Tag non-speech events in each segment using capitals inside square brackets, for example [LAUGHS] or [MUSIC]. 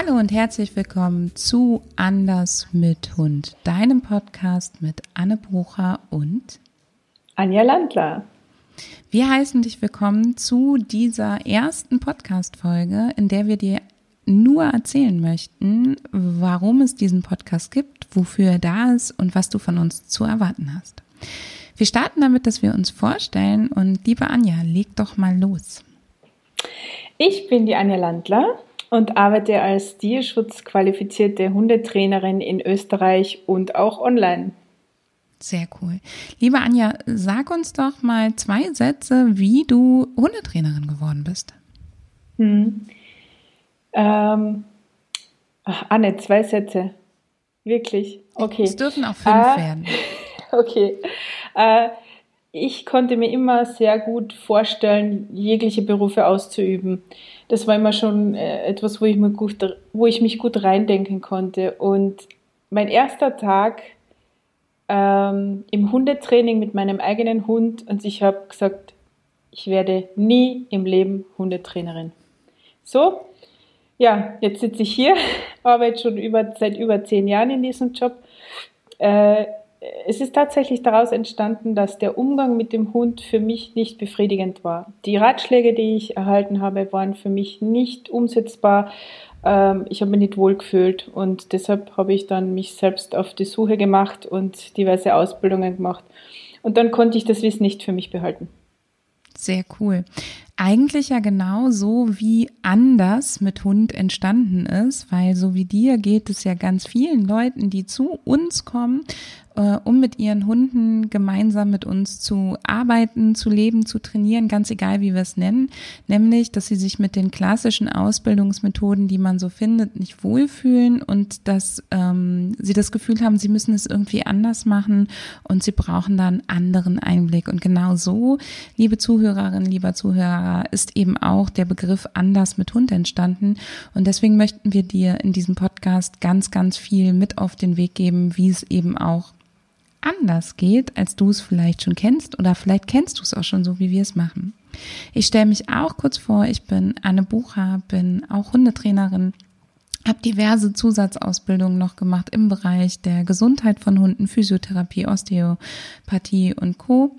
Hallo und herzlich willkommen zu Anders mit Hund, deinem Podcast mit Anne Brucher und Anja Landler. Wir heißen dich willkommen zu dieser ersten Podcast-Folge, in der wir dir nur erzählen möchten, warum es diesen Podcast gibt, wofür er da ist und was du von uns zu erwarten hast. Wir starten damit, dass wir uns vorstellen und liebe Anja, leg doch mal los. Ich bin die Anja Landler und arbeite als tierschutzqualifizierte Hundetrainerin in Österreich und auch online. Sehr cool. Liebe Anja, sag uns doch mal zwei Sätze, wie du Hundetrainerin geworden bist. Hm. Ähm, ach, Anne, zwei Sätze. Wirklich? Okay. Es dürfen auch fünf äh, werden. [LAUGHS] Okay. Äh, ich konnte mir immer sehr gut vorstellen, jegliche Berufe auszuüben. Das war immer schon äh, etwas, wo ich, mir gut, wo ich mich gut reindenken konnte. Und mein erster Tag ähm, im Hundetraining mit meinem eigenen Hund und ich habe gesagt, ich werde nie im Leben Hundetrainerin. So, ja, jetzt sitze ich hier, [LAUGHS] arbeite schon über, seit über zehn Jahren in diesem Job. Äh, es ist tatsächlich daraus entstanden, dass der Umgang mit dem Hund für mich nicht befriedigend war. Die Ratschläge, die ich erhalten habe, waren für mich nicht umsetzbar. Ähm, ich habe mich nicht wohl gefühlt und deshalb habe ich dann mich selbst auf die Suche gemacht und diverse Ausbildungen gemacht. Und dann konnte ich das Wissen nicht für mich behalten. Sehr cool. Eigentlich ja genau so, wie anders mit Hund entstanden ist, weil so wie dir geht es ja ganz vielen Leuten, die zu uns kommen äh, um mit ihren Hunden gemeinsam mit uns zu arbeiten, zu leben, zu trainieren, ganz egal wie wir es nennen, nämlich, dass sie sich mit den klassischen Ausbildungsmethoden, die man so findet, nicht wohlfühlen und dass ähm, sie das Gefühl haben, sie müssen es irgendwie anders machen und sie brauchen da einen anderen Einblick. Und genau so, liebe Zuhörerinnen, lieber Zuhörer, ist eben auch der Begriff anders mit Hund entstanden. Und deswegen möchten wir dir in diesem Podcast ganz, ganz viel mit auf den Weg geben, wie es eben auch anders geht, als du es vielleicht schon kennst oder vielleicht kennst du es auch schon so, wie wir es machen. Ich stelle mich auch kurz vor, ich bin Anne Bucher, bin auch Hundetrainerin, habe diverse Zusatzausbildungen noch gemacht im Bereich der Gesundheit von Hunden, Physiotherapie, Osteopathie und Co.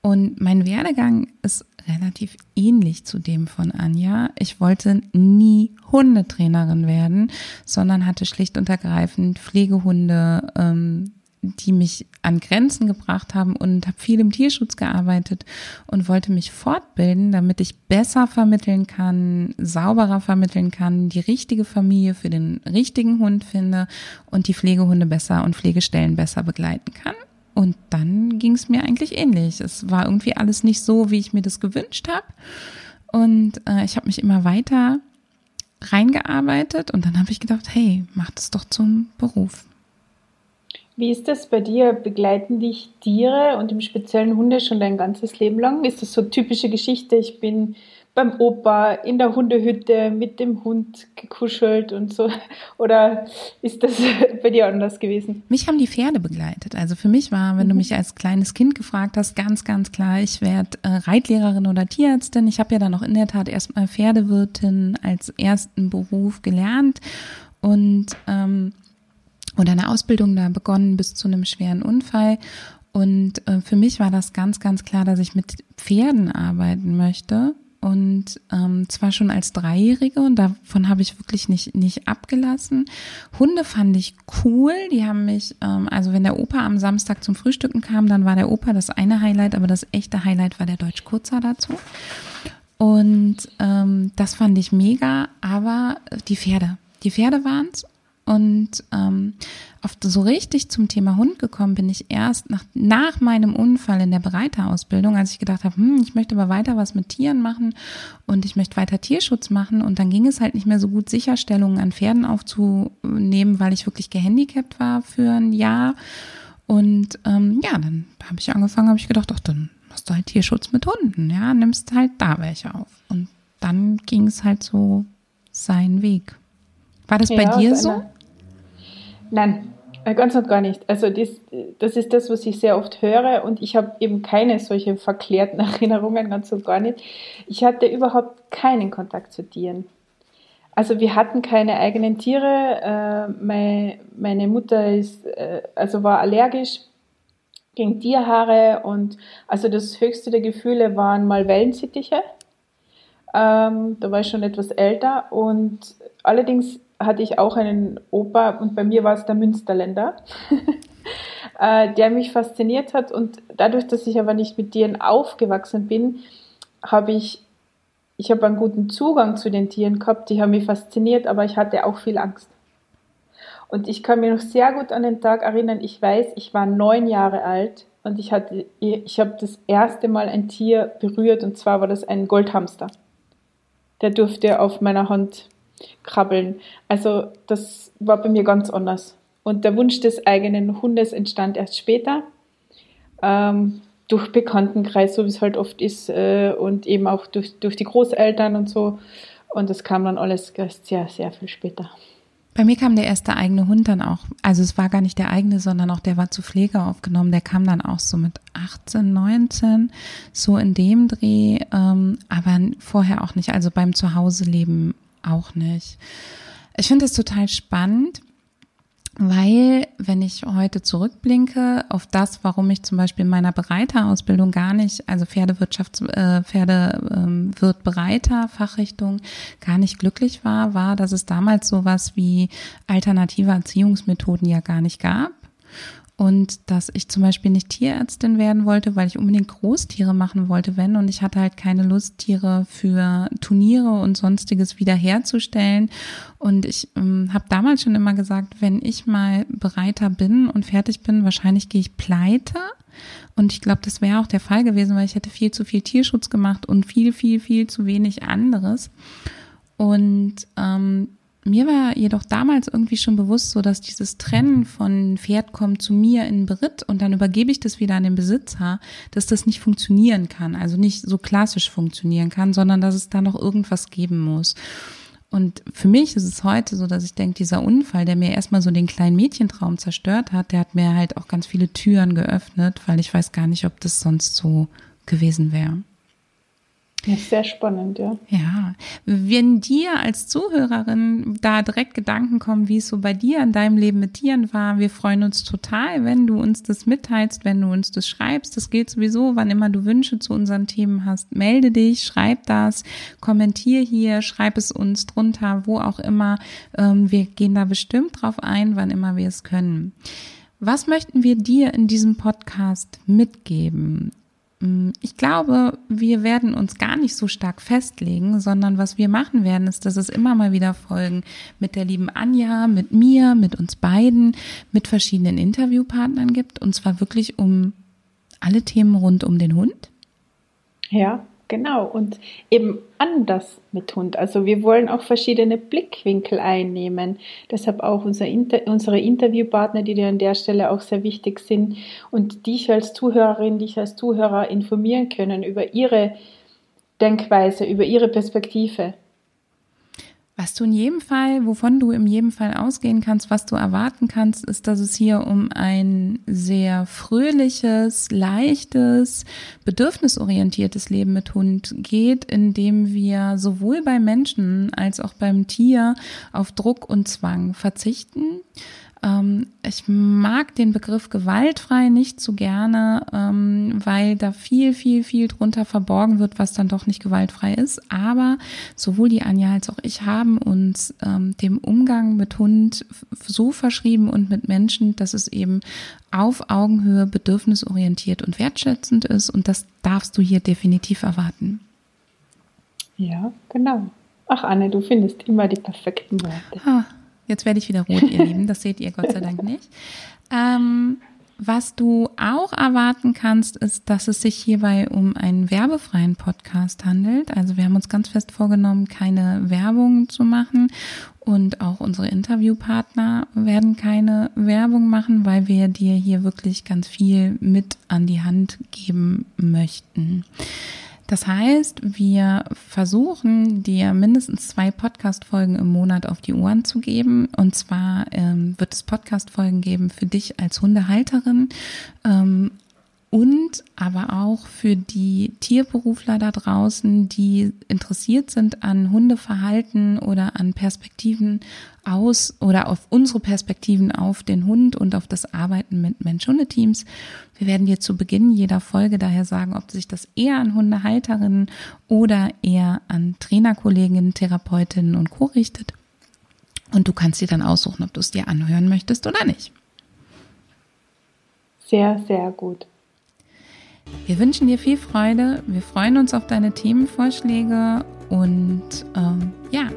Und mein Werdegang ist relativ ähnlich zu dem von Anja. Ich wollte nie Hundetrainerin werden, sondern hatte schlicht und ergreifend Pflegehunde ähm, die mich an Grenzen gebracht haben und habe viel im Tierschutz gearbeitet und wollte mich fortbilden, damit ich besser vermitteln kann, sauberer vermitteln kann, die richtige Familie für den richtigen Hund finde und die Pflegehunde besser und Pflegestellen besser begleiten kann. Und dann ging es mir eigentlich ähnlich. Es war irgendwie alles nicht so, wie ich mir das gewünscht habe. Und äh, ich habe mich immer weiter reingearbeitet und dann habe ich gedacht, hey, mach das doch zum Beruf. Wie ist das bei dir? Begleiten dich Tiere und im speziellen Hunde schon dein ganzes Leben lang? Ist das so eine typische Geschichte? Ich bin beim Opa in der Hundehütte mit dem Hund gekuschelt und so? [LAUGHS] Oder ist das [LAUGHS] bei dir anders gewesen? Mich haben die Pferde begleitet. Also für mich war, wenn mhm. du mich als kleines Kind gefragt hast, ganz, ganz klar, ich werde äh, Reitlehrerin oder Tierärztin. Ich habe ja dann auch in der Tat erstmal Pferdewirtin als ersten Beruf gelernt. Und ähm, oder eine Ausbildung da begonnen bis zu einem schweren Unfall. Und äh, für mich war das ganz, ganz klar, dass ich mit Pferden arbeiten möchte. Und ähm, zwar schon als Dreijährige und davon habe ich wirklich nicht, nicht abgelassen. Hunde fand ich cool. Die haben mich, ähm, also wenn der Opa am Samstag zum Frühstücken kam, dann war der Opa das eine Highlight, aber das echte Highlight war der Deutsch Kurzer dazu. Und ähm, das fand ich mega, aber die Pferde, die Pferde waren's Und ähm, auf so richtig zum Thema Hund gekommen bin ich erst nach, nach meinem Unfall in der Bereiterausbildung, als ich gedacht habe, hm, ich möchte aber weiter was mit Tieren machen und ich möchte weiter Tierschutz machen. Und dann ging es halt nicht mehr so gut, Sicherstellungen an Pferden aufzunehmen, weil ich wirklich gehandicapt war für ein Jahr. Und ähm, ja, dann habe ich angefangen, habe ich gedacht, ach, dann machst du halt Tierschutz mit Hunden, ja, nimmst halt da welche auf. Und dann ging es halt so seinen Weg. War das ja, bei dir so? Nein, äh, ganz und gar nicht. Also das, das ist das, was ich sehr oft höre und ich habe eben keine solche verklärten [LAUGHS] Erinnerungen, ganz und gar nicht. Ich hatte überhaupt keinen Kontakt zu Tieren. Also wir hatten keine eigenen Tiere. Äh, meine, Mutter ist, äh, also war allergisch gegen Tierhaare und also das höchste der Gefühle waren mal Wellensittiche. Ähm, da war ich schon etwas älter und allerdings hatte ich auch einen Opa und bei mir war es der Münsterländer, [LAUGHS] äh, der mich fasziniert hat und dadurch, dass ich aber nicht mit Tieren aufgewachsen bin, habe ich, ich habe einen guten Zugang zu den Tieren gehabt, die haben mich fasziniert, aber ich hatte auch viel Angst. Und ich kann mich noch sehr gut an den Tag erinnern, ich weiß, ich war neun Jahre alt und ich hatte, ich habe das erste Mal ein Tier berührt und zwar war das ein Goldhamster. Der durfte auf meiner Hand krabbeln. Also das war bei mir ganz anders. Und der Wunsch des eigenen Hundes entstand erst später. Ähm, durch Bekanntenkreis, so wie es halt oft ist, äh, und eben auch durch, durch die Großeltern und so. Und das kam dann alles erst sehr, sehr viel später. Bei mir kam der erste eigene Hund dann auch, also es war gar nicht der eigene, sondern auch der war zu Pflege aufgenommen. Der kam dann auch so mit 18, 19, so in dem Dreh, ähm, aber vorher auch nicht, also beim Zuhause-Leben auch nicht. Ich finde es total spannend, weil, wenn ich heute zurückblinke auf das, warum ich zum Beispiel in meiner Bereiterausbildung gar nicht, also Pferdewirtschaft, äh, Pferdewirt ähm, Bereiter, Fachrichtung, gar nicht glücklich war, war, dass es damals sowas wie alternative Erziehungsmethoden ja gar nicht gab und dass ich zum Beispiel nicht Tierärztin werden wollte, weil ich unbedingt Großtiere machen wollte, wenn und ich hatte halt keine Lust, Tiere für Turniere und sonstiges wiederherzustellen. Und ich ähm, habe damals schon immer gesagt, wenn ich mal bereiter bin und fertig bin, wahrscheinlich gehe ich pleite. Und ich glaube, das wäre auch der Fall gewesen, weil ich hätte viel zu viel Tierschutz gemacht und viel, viel, viel zu wenig anderes. Und ähm, mir war jedoch damals irgendwie schon bewusst, so dass dieses Trennen von Pferd kommt zu mir in Beritt und dann übergebe ich das wieder an den Besitzer, dass das nicht funktionieren kann, also nicht so klassisch funktionieren kann, sondern dass es da noch irgendwas geben muss. Und für mich ist es heute so, dass ich denke, dieser Unfall, der mir erstmal so den kleinen Mädchentraum zerstört hat, der hat mir halt auch ganz viele Türen geöffnet, weil ich weiß gar nicht, ob das sonst so gewesen wäre. Ja, sehr spannend, ja. Ja, wenn dir als Zuhörerin da direkt Gedanken kommen, wie es so bei dir in deinem Leben mit Tieren war, wir freuen uns total, wenn du uns das mitteilst, wenn du uns das schreibst. Das gilt sowieso, wann immer du Wünsche zu unseren Themen hast, melde dich, schreib das, kommentier hier, schreib es uns drunter, wo auch immer. Ähm, wir gehen da bestimmt drauf ein, wann immer wir es können. Was möchten wir dir in diesem Podcast mitgeben? Mm, ich glaube, wir werden uns gar nicht so stark festlegen, sondern was wir machen werden, ist, dass es immer mal wieder Folgen mit der lieben Anja, mit mir, mit uns beiden, mit verschiedenen Interviewpartnern gibt. Und zwar wirklich um alle Themen rund um den Hund. Ja, Genau, und eben anders mit Hund. Also wir wollen auch verschiedene Blickwinkel einnehmen. Deshalb auch unser Inter unsere Interviewpartner, die dir an der Stelle auch sehr wichtig sind und dich als Zuhörerin, dich als Zuhörer informieren können über ihre Denkweise, über ihre Perspektive. Was du in jedem Fall, wovon du in jedem Fall ausgehen kannst, was du erwarten kannst, ist, dass es hier um ein sehr fröhliches, leichtes, bedürfnisorientiertes Leben mit Hund geht, in dem wir sowohl beim Menschen als auch beim Tier auf Druck und Zwang verzichten ich mag den Begriff gewaltfrei nicht so gerne, ähm, weil da viel, viel, viel drunter verborgen wird, was dann doch nicht gewaltfrei ist. Aber sowohl die Anja als auch ich haben uns ähm, dem Umgang mit Hund so verschrieben und mit Menschen, dass es eben auf Augenhöhe bedürfnisorientiert und wertschätzend ist. Und das darfst du hier definitiv erwarten. Ja, genau. Ach, Anne, du findest immer die perfekten Worte. Ah, jetzt werde ich wieder rot, ihr Lieben. Das seht ihr Gott sei Dank nicht. Ähm, was du auch erwarten kannst, ist, dass es sich hierbei um einen werbefreien Podcast handelt. Also wir haben uns ganz fest vorgenommen, keine Werbung zu machen und auch unsere Interviewpartner werden keine Werbung machen, weil wir dir hier wirklich ganz viel mit an die Hand geben möchten. Das heißt, wir versuchen dir mindestens zwei Podcast-Folgen im Monat auf die Ohren zu geben. Und zwar ähm, wird es Podcast-Folgen geben für dich als Hundehalterin. Ähm, und aber auch für die Tierberufler da draußen, die interessiert sind an Hundeverhalten oder an Perspektiven aus oder auf unsere Perspektiven auf den Hund und auf das Arbeiten mit Mensch-Hunde-Teams. Wir werden dir zu Beginn jeder Folge daher sagen, ob sich das eher an Hundehalterinnen oder eher an Trainerkolleginnen, Therapeutinnen und Co. richtet. Und du kannst dir dann aussuchen, ob du es dir anhören möchtest oder nicht. Sehr, sehr gut. Wir wünschen dir viel Freude. Wir freuen uns auf deine Themenvorschläge und ähm, ja,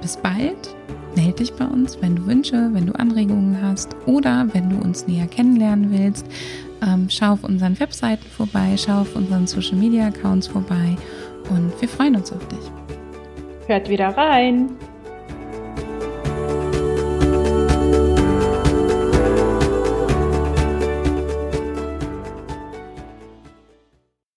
bis bald. Melde dich bei uns, wenn du Wünsche, wenn du Anregungen hast oder wenn du uns näher kennenlernen willst. Ähm, schau auf unseren Webseiten vorbei, schau auf unseren Social Media Accounts vorbei und wir freuen uns auf dich. Hört wieder rein.